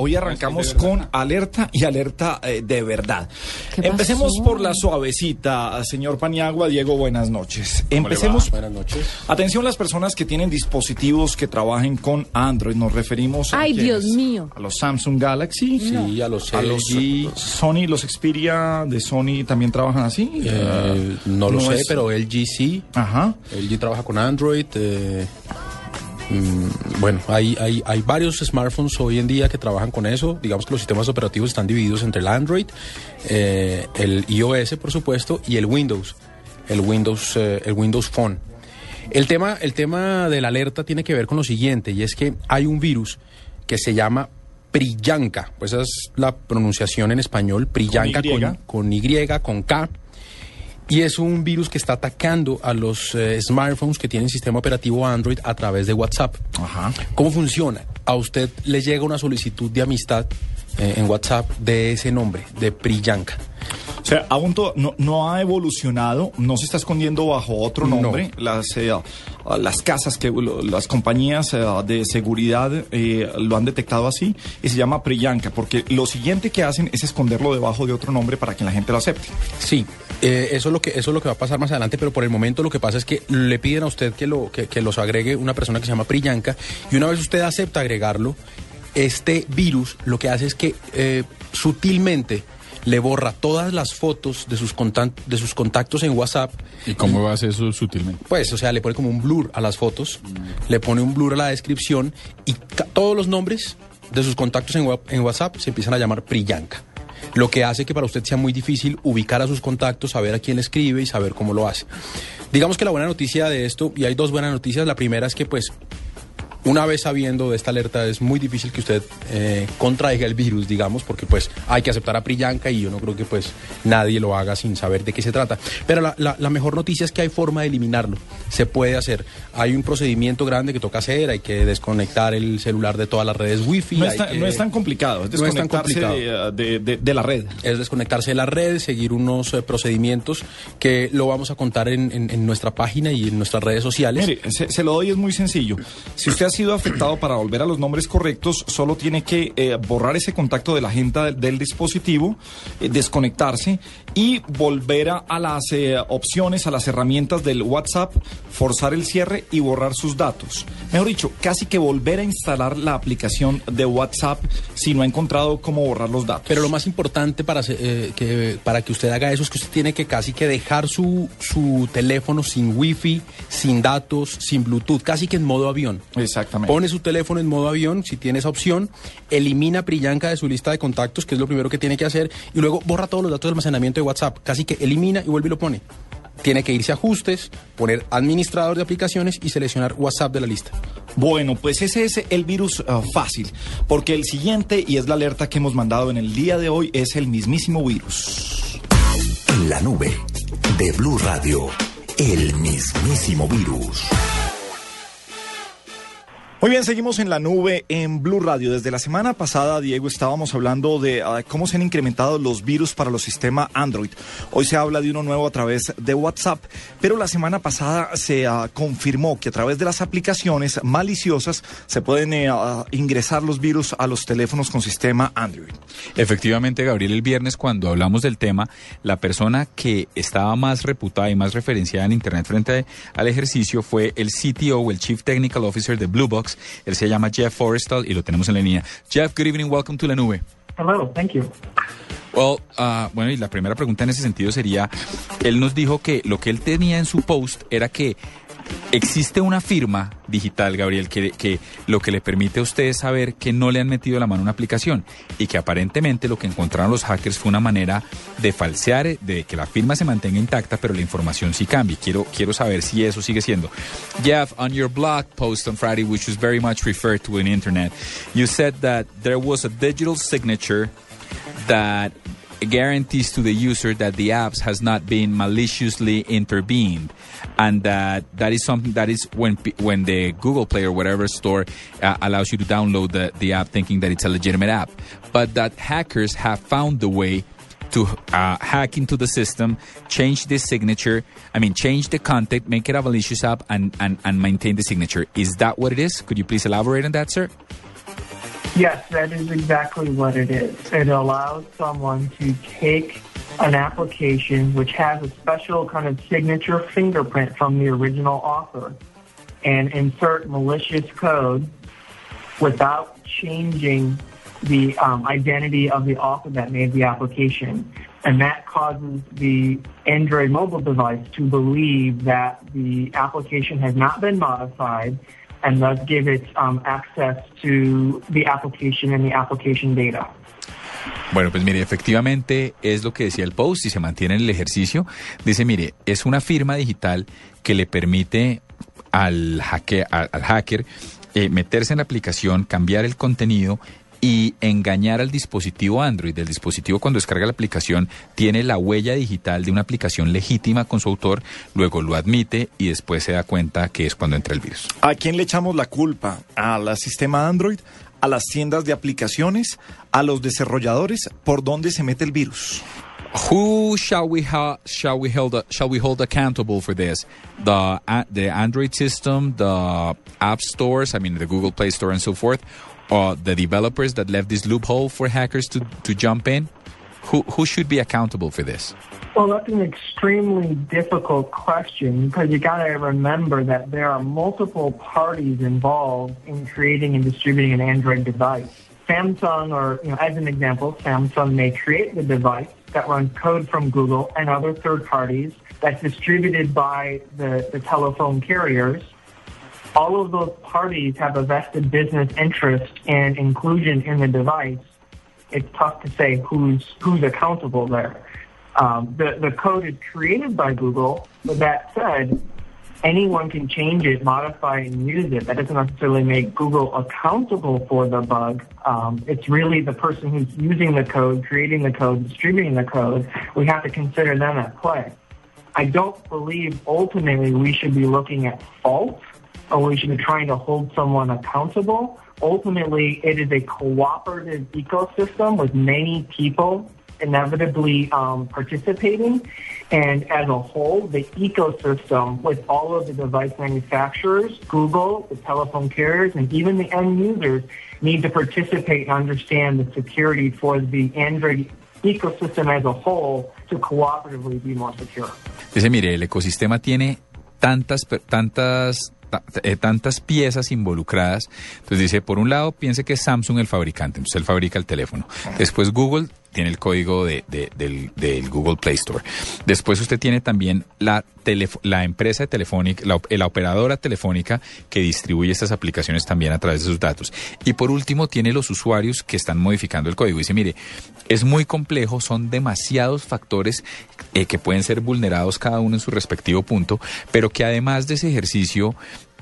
Hoy arrancamos con alerta y alerta eh, de verdad. Empecemos por la suavecita, señor Paniagua. Diego, buenas noches. Empecemos. Buenas noches. Atención las personas que tienen dispositivos que trabajen con Android. Nos referimos a Ay, mío. A los Samsung Galaxy. Sí, a los A los LG. Sony, los Xperia de Sony también trabajan así. eh, no lo no sé, es- pero LG sí. Ajá. LG trabaja con Android. eh, bueno, hay, hay, hay varios smartphones hoy en día que trabajan con eso. Digamos que los sistemas operativos están divididos entre el Android, eh, el iOS, por supuesto, y el Windows. El Windows, eh, el Windows Phone. El tema, el tema de la alerta tiene que ver con lo siguiente, y es que hay un virus que se llama Priyanka. Pues esa es la pronunciación en español, Priyanka Y. con, con Y, con K. Y es un virus que está atacando a los eh, smartphones que tienen sistema operativo Android a través de WhatsApp. Ajá. ¿Cómo funciona? A usted le llega una solicitud de amistad eh, en WhatsApp de ese nombre, de Priyanka. O sea, aún no, no ha evolucionado, no se está escondiendo bajo otro No. nombre. Las, eh, las casas, que las compañías eh, de seguridad eh, lo han detectado así y se llama Priyanka, porque lo siguiente que hacen es esconderlo debajo de otro nombre para que la gente lo acepte. Sí, eh, eso, es lo que, eso es lo que va a pasar más adelante, pero por el momento lo que pasa es que le piden a usted que, lo, que, que los agregue una persona que se llama Priyanka y una vez usted acepta agregarlo, este virus lo que hace es que sutilmente le borra todas las fotos de sus, contan- de sus contactos en WhatsApp. ¿Y cómo va a hacer eso sutilmente? Pues, o sea, le pone como un blur a las fotos, le pone un blur a la descripción y todos los nombres de sus contactos en WhatsApp se empiezan a llamar Priyanka. Lo que hace que para usted sea muy difícil ubicar a sus contactos, saber a quién le escribe y saber cómo lo hace. Digamos que la buena noticia de esto, y hay dos buenas noticias, la primera es que pues una vez sabiendo de esta alerta es muy difícil que usted eh, contraiga el virus, digamos, porque pues hay que aceptar a Priyanka y yo no creo que pues nadie lo haga sin saber de qué se trata. Pero la, la- la mejor noticia es que hay forma de eliminarlo. Se puede hacer. Hay un procedimiento grande que toca hacer, hay que desconectar el celular de todas las redes wifi. No que- no es tan complicado, es No es tan desconectarse complicado. de, de- de- de la red. es desconectarse de la red, seguir unos eh, procedimientos que lo vamos a contar en, en- en nuestra página y en nuestras redes sociales. Mire, se, se lo doy, es muy sencillo. Si usted ha sido afectado para volver a los nombres correctos, solo tiene que eh, borrar ese contacto de la agenda del, del dispositivo, eh, desconectarse y volver a, las eh, opciones, a las herramientas del WhatsApp, forzar el cierre y borrar sus datos. Mejor dicho, casi que volver a instalar la aplicación de WhatsApp si no ha encontrado cómo borrar los datos. Pero lo más importante para, que, para que usted haga eso es que usted tiene que casi que dejar su, su teléfono sin wifi, sin datos, sin Bluetooth, casi que en modo avión. Exactamente. Pone su teléfono en modo avión, si tiene esa opción, elimina Priyanka de su lista de contactos, que es lo primero que tiene que hacer, y luego borra todos los datos de almacenamiento de WhatsApp, casi que elimina y vuelve y lo pone. Tiene que irse a ajustes, poner administrador de aplicaciones y seleccionar WhatsApp de la lista. Bueno, pues ese es el virus ah, fácil, porque el siguiente, y es la alerta que hemos mandado en el día de hoy, es el mismísimo virus. En la nube de Blue Radio, el mismísimo virus. Muy bien, seguimos en la nube en Blue Radio. Desde la semana pasada, Diego, estábamos hablando de ah, cómo se han incrementado los virus para los sistemas Android. Hoy se habla de uno nuevo a través de WhatsApp, pero la semana pasada se ah, confirmó que a través de las aplicaciones maliciosas se pueden eh, ah, ingresar los virus a los teléfonos con sistema Android. Efectivamente, Gabriel, el viernes cuando hablamos del tema, la persona que estaba más reputada y más referenciada en Internet frente al ejercicio fue el CTO el Chief Technical Officer de Blue Box. Él se llama Jeff Forrestal y lo tenemos en la línea. Jeff, good evening, welcome to la nube. Hello, thank you. Well, ah, bueno, y la primera pregunta en ese sentido sería, él nos dijo que lo que él tenía en su post era que existe una firma digital, Gabriel, que, lo que le permite a ustedes saber que no le han metido la mano a una aplicación y que aparentemente lo que encontraron los hackers fue una manera de falsear, de que la firma se mantenga intacta, pero la información sí cambie. Quiero, quiero saber si eso sigue siendo. Jeff, on your blog post on Friday, which was very much referred to in internet, you said that there was a digital signature that guarantees to the user that the apps has not been maliciously intervened and that that is something that is when when the Google Play or whatever store uh, allows you to download the, the app thinking that it's a legitimate app but that hackers have found the way to uh, hack into the system, change the signature, I mean, change the content, make it a malicious app, and, and, and maintain the signature. Is that what it is? Could you please elaborate on that, sir? Yes, that is exactly what it is. It allows someone to take an application which has a special kind of signature fingerprint from the original author and insert malicious code without changing the um, identity of the author that made the application. And that causes the Android mobile device to believe that the application has not been modified and thus give it um, access to the application and the application data. Bueno, pues mire, efectivamente es lo que decía el post y se mantiene en el ejercicio. Dice, mire, es una firma digital que le permite al, hacker, al, al hacker eh, meterse en la aplicación, cambiar el contenido y engañar al dispositivo Android. El dispositivo cuando descarga la aplicación tiene la huella digital de una aplicación legítima con su autor, luego lo admite y después se da cuenta que es cuando entra el virus. ¿A quién le echamos la culpa? ¿Al sistema Android? ¿A las tiendas de aplicaciones? ¿A los desarrolladores? ¿Por dónde se mete el virus? Who shall we ha- shall we hold shall we hold accountable for this? The uh, the Android system, the app stores, I mean the Google Play Store and so forth, or the developers that left this loophole for hackers to to jump in? Who who should be accountable for this? Well, that's an extremely difficult question because you got to remember that there are multiple parties involved in creating and distributing an Android device. Samsung, or you know, as an example, Samsung may create the device that runs code from Google and other third parties that's distributed by the, the telephone carriers. All of those parties have a vested business interest and inclusion in the device. It's tough to say who's who's accountable there. Um, the the code is created by Google, but that said, anyone can change it, modify, and use it. That doesn't necessarily make Google accountable for the bug. Um, it's really the person who's using the code, creating the code, distributing the code. We have to consider them at play. I don't believe ultimately we should be looking at fault should be trying to hold someone accountable. Ultimately, it is a cooperative ecosystem with many people inevitably um, participating. And as a whole, the ecosystem with all of the device manufacturers, Google, the telephone carriers, and even the end users need to participate and understand the security for the Android ecosystem as a whole to cooperatively be more secure. Dice, mire, el ecosistema tiene tantas tantas ta- tantas piezas involucradas. Entonces dice, por un lado, piense que es Samsung el fabricante, entonces él fabrica el teléfono. Después Google tiene el código de, de- del, Google Play Store. Después usted tiene también la, la empresa telefónica, la, op- la operadora telefónica que distribuye estas aplicaciones también a través de sus datos. Y por último tiene los usuarios que están modificando el código. Dice, mire, es muy complejo, son demasiados factores eh, que pueden ser vulnerados cada uno en su respectivo punto, pero que además de ese ejercicio,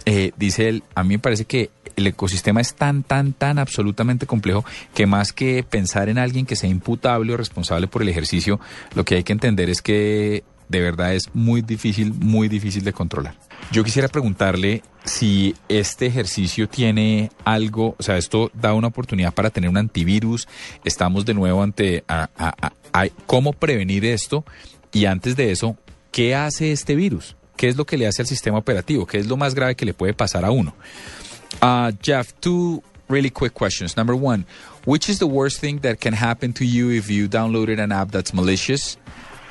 eh, dice él, a mí me parece que el ecosistema es tan, tan, tan absolutamente complejo que más que pensar en alguien que sea imputable o responsable por el ejercicio, lo que hay que entender es que de verdad es muy difícil, muy difícil de controlar. Yo quisiera preguntarle si este ejercicio tiene algo, o sea, esto da una oportunidad para tener un antivirus. Estamos de nuevo ante a- cómo prevenir esto y antes de eso, ¿qué hace este virus? ¿Qué es lo que le hace al sistema operativo? ¿Qué es lo más grave que le puede pasar a uno? Uh, Jeff, two really quick questions. Number one, which is the worst thing that can happen to you if you downloaded an app that's malicious?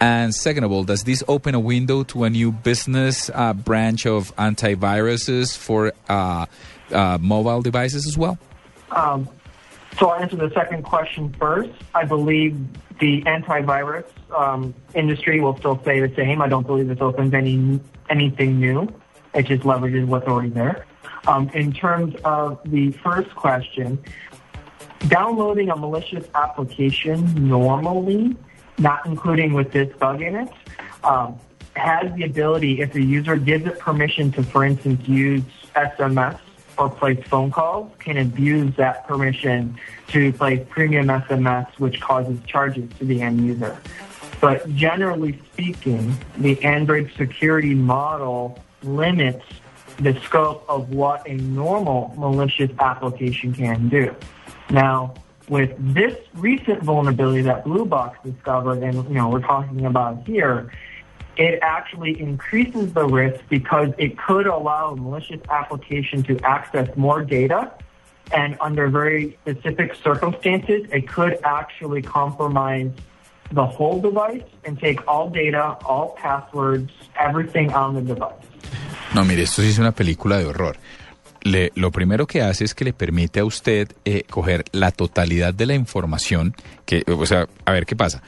And second of all, does this open a window to a new business uh, branch of antiviruses for uh, uh, mobile devices as well? Um, so I'll answer the second question first. I believe the antivirus um, industry will still stay the same. I don't believe this opens any anything new. It just leverages what's already there. Um, in terms of the first question, downloading a malicious application normally, not including with this bug in it, um, has the ability, if the user gives it permission to, for instance, use SMS or place phone calls, can abuse that permission to place premium SMS, which causes charges to the end user. But generally speaking, the Android security model limits the scope of what a normal malicious application can do. Now, with this recent vulnerability that Blue Box discovered, and you know we're talking about here, it actually increases the risk because it could allow a malicious application to access more data And under very specific circumstances, it could actually compromise the whole device and take all data, all passwords, everything on the device. No, mire, esto sí es una película de horror. Lo primero que hace es que le permite a usted eh, coger la totalidad de la información que, o sea, a ver qué pasa.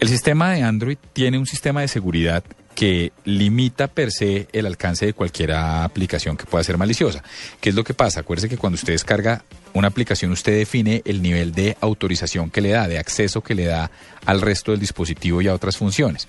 El sistema de Android tiene un sistema de seguridad que limita per se el alcance de cualquier aplicación que pueda ser maliciosa. ¿Qué es lo que pasa? Acuérdese que cuando usted descarga una aplicación, usted define el nivel de autorización que le da, de acceso que le da al resto del dispositivo y a otras funciones.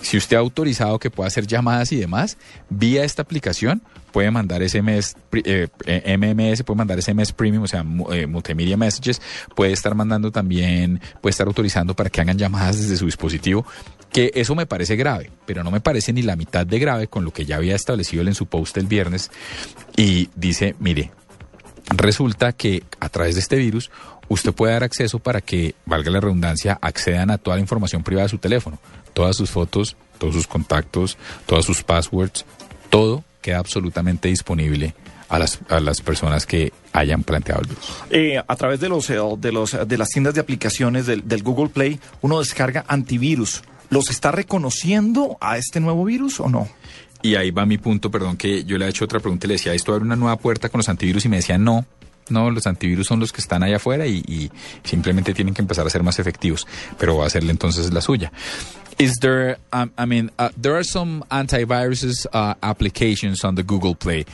Si usted ha autorizado que pueda hacer llamadas y demás, vía esta aplicación puede mandar SMS, eh, eh, MMS, puede mandar SMS Premium, o sea, eh, Multimedia Messages, puede estar mandando también, puede estar autorizando para que hagan llamadas desde su dispositivo que eso me parece grave, pero no me parece ni la mitad de grave con lo que ya había establecido él en su post el viernes y dice, mire, resulta que a través de este virus usted puede dar acceso para que, valga la redundancia, accedan a toda la información privada de su teléfono, todas sus fotos, todos sus contactos, todas sus passwords, todo queda absolutamente disponible a las, a las personas que hayan planteado el virus. Eh, a través de los, eh, de los de las tiendas de aplicaciones del, del Google Play, uno descarga antivirus ¿Los está reconociendo a este nuevo virus o no? Y ahí va mi punto, perdón, que yo le he hecho otra pregunta y le decía, ¿esto abre una nueva puerta con los antivirus? Y me decía, no, no, los antivirus son los que están allá afuera y, y simplemente tienen que empezar a ser más efectivos, pero va a hacerle entonces la suya. Is there, um, I mean, uh, there are some antiviruses uh, applications on the Google Play.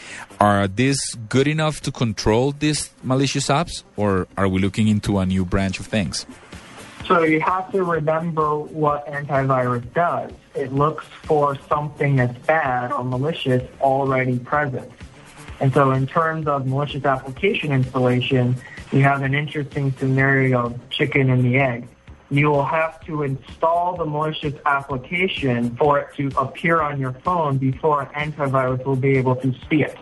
Are these good enough to control these malicious apps, or are we looking into a new branch of things? So you have to remember what antivirus does. It looks for something that's bad or malicious already present. And so in terms of malicious application installation, you have an interesting scenario of chicken and the egg. You will have to install the malicious application for it to appear on your phone before an antivirus will be able to see it.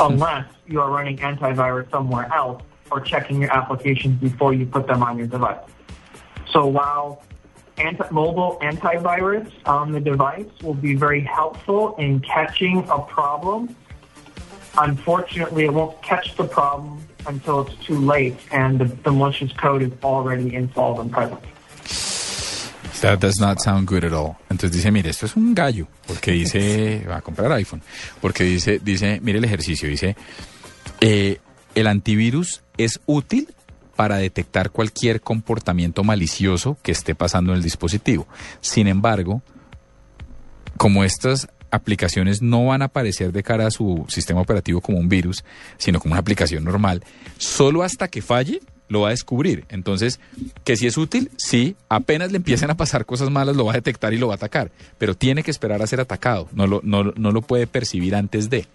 Unless you are running antivirus somewhere else or checking your applications before you put them on your device. So while anti- mobile antivirus on the device will be very helpful in catching a problem, unfortunately, it won't catch the problem until it's too late and the, the malicious code is already installed and present. That does not sound good at all. Entonces dice, mire, esto es un gallo, porque dice, va a comprar iPhone, porque dice, dice, mire el ejercicio, dice, eh, el antivirus es útil para detectar cualquier comportamiento malicioso que esté pasando en el dispositivo. Sin embargo, como estas aplicaciones no van a aparecer de cara a su sistema operativo como un virus, sino como una aplicación normal, solo hasta que falle lo va a descubrir. Entonces, que si es útil, sí, apenas le empiecen a pasar cosas malas, lo va a detectar y lo va a atacar, pero tiene que esperar a ser atacado, no lo, no, no lo puede percibir antes de.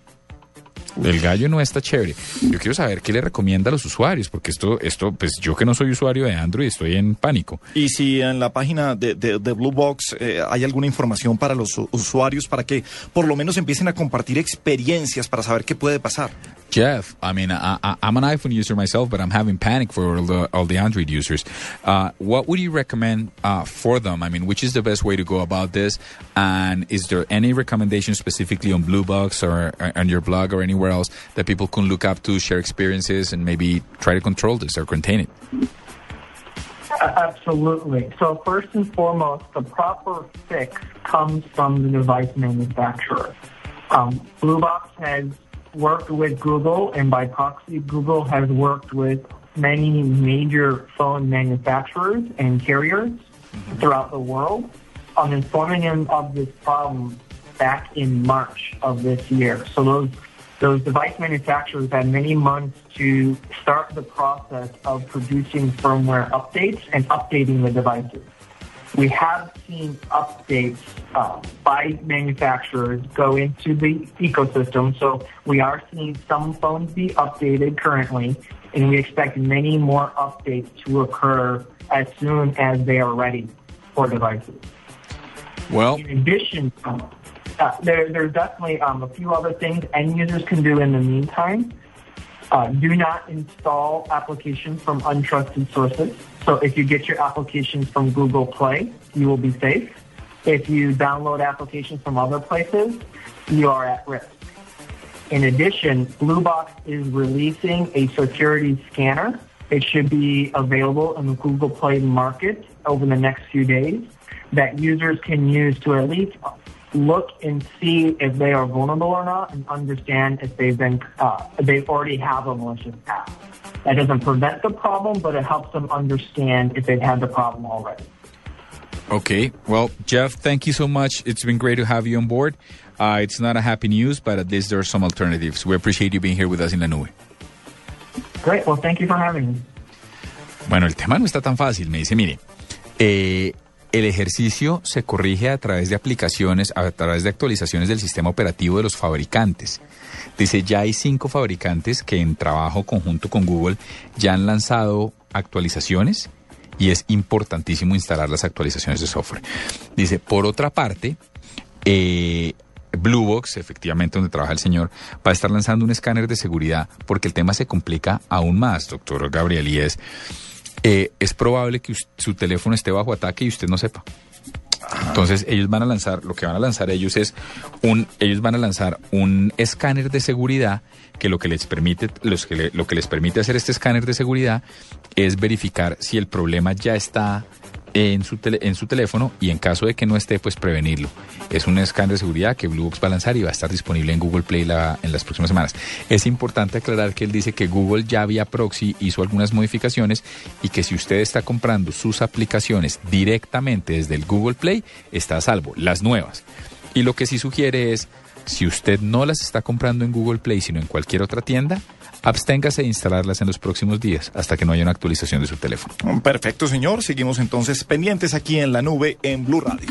El gallo no está chévere. Yo quiero saber qué le recomienda a los usuarios, porque esto, esto, pues yo que no soy usuario de Android estoy en pánico. Y si en la página de, de, de Blue Box eh, hay alguna información para los usuarios para que por lo menos empiecen a compartir experiencias para saber qué puede pasar. Jeff, I mean, I, I'm an iPhone user myself, but I'm having panic for all the, all the Android users. Uh, what would you recommend uh, for them? I mean, which is the best way to go about this? And is there any recommendation specifically on Blue Box or, or on your blog or anywhere else that people can look up to, share experiences, and maybe try to control this or contain it? Absolutely. So first and foremost, the proper fix comes from the device manufacturer. Um, Blue Box has worked with Google, and by proxy, Google has worked with many major phone manufacturers and carriers throughout the world on informing them of this problem back in March of this year. So those those device manufacturers had many months to start the process of producing firmware updates and updating the devices. We have seen updates uh, by manufacturers go into the ecosystem. So we are seeing some phones be updated currently, and we expect many more updates to occur as soon as they are ready for devices. Well, In addition, uh, there, there's definitely um, a few other things end users can do in the meantime. Uh, do not install applications from untrusted sources. So if you get your applications from Google Play, you will be safe. If you download applications from other places, you are at risk. In addition, Bluebox is releasing a security scanner. It should be available in the Google Play market over the next few days that users can use to at least look and see if they are vulnerable or not and understand if they've been uh, they already have a malicious app. That doesn't prevent the problem, but it helps them understand if they've had the problem already. Okay. Well, Jeff, thank you so much. It's been great to have you on board. Uh, it's not a happy news, but at least there are some alternatives. We appreciate you being here with us in la nube. Great. Well, thank you for having me. Bueno, el tema no está tan fácil. Me dice, mire, eh, el ejercicio se corrige a través de aplicaciones, a través de actualizaciones del sistema operativo de los fabricantes. Dice, ya hay cinco fabricantes que en trabajo conjunto con Google ya han lanzado actualizaciones y es importantísimo instalar las actualizaciones de software. Dice, por otra parte, eh, Bluebox, efectivamente donde trabaja el señor, va a estar lanzando un escáner de seguridad porque el tema se complica aún más, doctor Gabriel, y es, eh, es probable que su teléfono esté bajo ataque y usted no sepa. Entonces ellos van a lanzar, lo que van a lanzar ellos es un, ellos van a lanzar un escáner de seguridad que lo que les permite, lo que les permite hacer este escáner de seguridad es verificar si el problema ya está en su, tele- en su teléfono y en caso de que no esté, pues prevenirlo. Es un escáner de seguridad que Bluebox va a lanzar y va a estar disponible en Google Play la- en las próximas semanas. Es importante aclarar que él dice que Google ya vía proxy hizo algunas modificaciones y que si usted está comprando sus aplicaciones directamente desde el Google Play, está a salvo, las nuevas. Y lo que sí sugiere es, si usted no las está comprando en Google Play, sino en cualquier otra tienda, absténgase de instalarlas en los próximos días hasta que no haya una actualización de su teléfono. Perfecto, señor. Seguimos entonces pendientes aquí en la nube en Blue Radio.